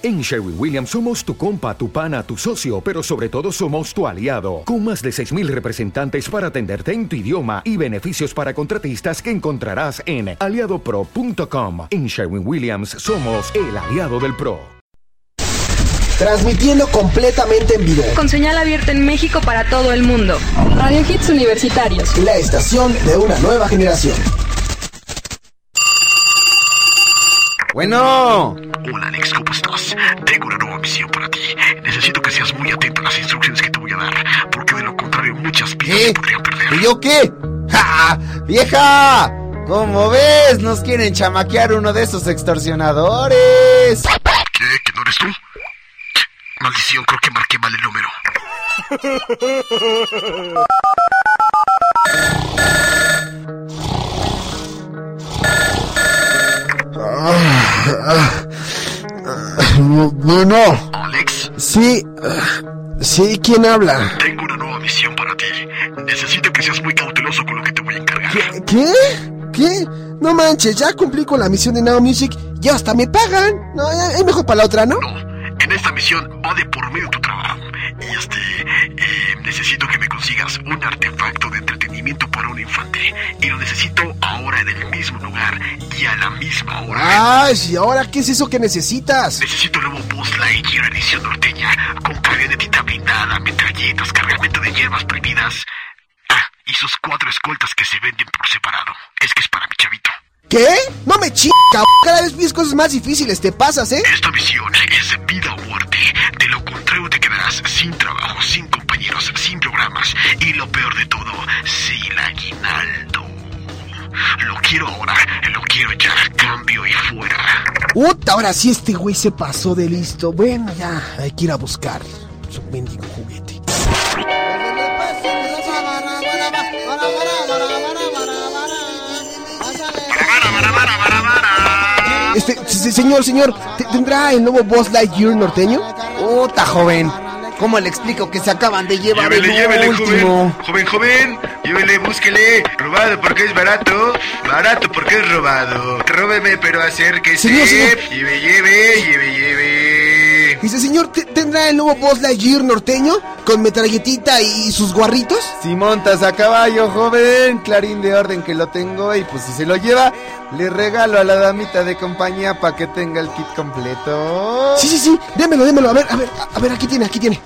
En Sherwin Williams somos tu compa, tu pana, tu socio, pero sobre todo somos tu aliado, con más de 6.000 representantes para atenderte en tu idioma y beneficios para contratistas que encontrarás en aliadopro.com. En Sherwin Williams somos el aliado del PRO. Transmitiendo completamente en vivo. Con señal abierta en México para todo el mundo. Radio Hits Universitarios. La estación de una nueva generación. Bueno. Hola Alex, ¿cómo estás? Tengo una nueva misión para ti. Necesito que seas muy atento a las instrucciones que te voy a dar, porque de lo contrario muchas vidas se podrían perder. ¿Y yo qué? ¡Ja! ¡Vieja! ¿Cómo ves? Nos quieren chamaquear uno de esos extorsionadores. ¿Qué? ¿Que no eres tú? Maldición, creo que marqué mal el número. Bueno. Alex. Sí. Sí, ¿quién habla? Tengo una nueva misión para ti. Necesito que seas muy cauteloso con lo que te voy a encargar. ¿Qué? ¿Qué? No manches, ya cumplí con la misión de Now Music y hasta me pagan. No, es mejor para la otra, ¿no? No, en esta misión va de por medio tu trabajo. Y este, eh, necesito que me consigas un artefacto de entretenimiento para un infante. Y lo necesito ahora en el mismo lugar y a la misma hora. Ay, ¿y ahora qué es eso que necesitas? Necesito el nuevo Buzz Lightyear edición norteña, con camionetita blindada, metralletas, cargamento de hierbas prohibidas. Ah, y sus cuatro escoltas que se venden por separado. Es que es para mi chavito. ¿Qué? No me ch... Cada vez pides cosas más difíciles, te pasas, ¿eh? Esta misión es vida o muerte. De lo contrario te quedarás sin trabajo, sin compañeros, sin programas y lo peor de sin aguinaldo. Lo quiero ahora, lo quiero ya, cambio y fuera. Puta, ahora sí este güey se pasó de listo. Bueno, ya, hay que ir a buscar su mendigo juguete. Este, se- señor, señor, ¿te- ¿tendrá el nuevo Boss Lightyear norteño? Puta, joven. ¿Cómo le explico que se acaban de llevar Llévele, el llévele, último? joven. Joven, joven. Llévele, búsquele. Robado porque es barato. Barato porque es robado. Róbeme, pero acérquese. Señor, señor. Lleve, lleve, lleve, lleve. Dice, señor, ¿te- ¿tendrá el nuevo Boss Lightyear norteño? Con metralletita y sus guarritos? Si montas a caballo, joven, clarín de orden que lo tengo y pues si se lo lleva, le regalo a la damita de compañía para que tenga el kit completo. Sí, sí, sí, démelo, démelo. A ver, a ver, a- a ver, aquí tiene, aquí tiene.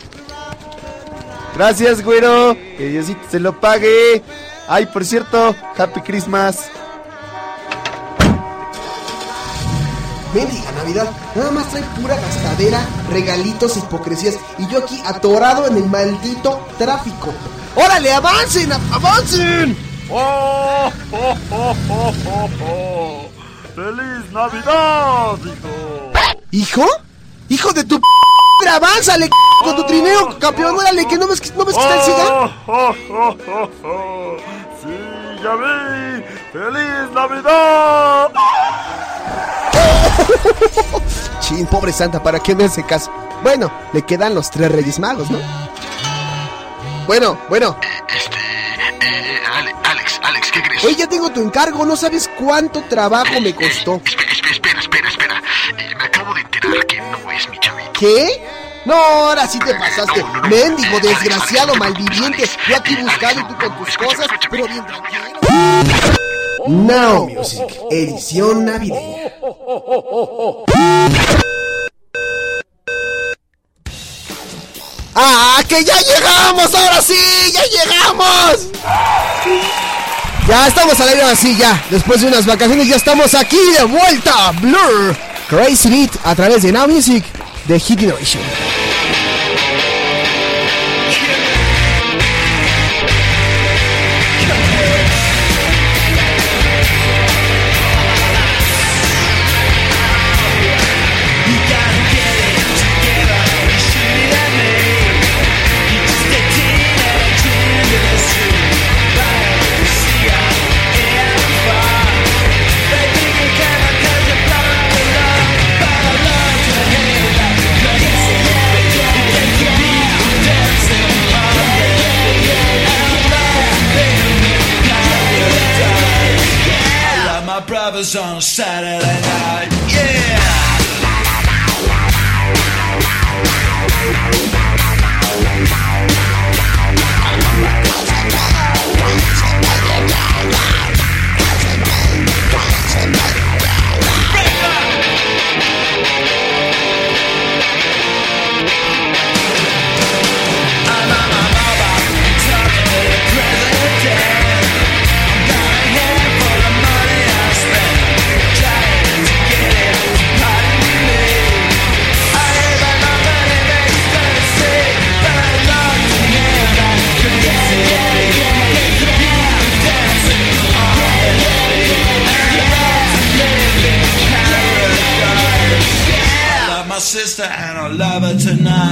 Gracias, güero. Que Diosito se lo pague. Ay, por cierto, Happy Christmas. Mendiga Navidad, nada más trae pura gastadera, regalitos, hipocresías y yo aquí atorado en el maldito tráfico. ¡Órale, avancen, avancen! ¡Oh, oh, oh, oh, oh, oh! ¡Feliz Navidad, hijo! ¿Hijo? ¡Hijo de tu p avánzale con tu trineo, campeón! ¡Órale, que no ves, que- no ves que está el cigarro! ¡Oh, oh, oh, oh, oh! ¡Sí, ya vi! ¡Feliz Navidad! Chin, pobre santa, ¿para qué me hace caso? Bueno, le quedan los tres reyes magos, ¿no? Bueno, bueno. Este, eh, Ale- Alex, Alex, ¿qué crees? Oye, ya tengo tu encargo, no sabes cuánto trabajo me costó. Espera, espera, espera, espera, espera. Eh, me acabo de enterar que no es mi chavito. ¿Qué? No, ahora sí te pasaste. No, no, no. Mendigo, desgraciado, malviviente. Yo aquí buscando y tú con tus cosas, pero bien tranquilo. Now Music, edición navideña. ¡Ah, que ya llegamos! ¡Ahora sí! ¡Ya llegamos! Ya estamos al aire así, ya. Después de unas vacaciones ya estamos aquí de vuelta. Blur. Crazy Beat a través de Now Music de Hit Generation. Brothers on Saturday night. And I'll love her tonight.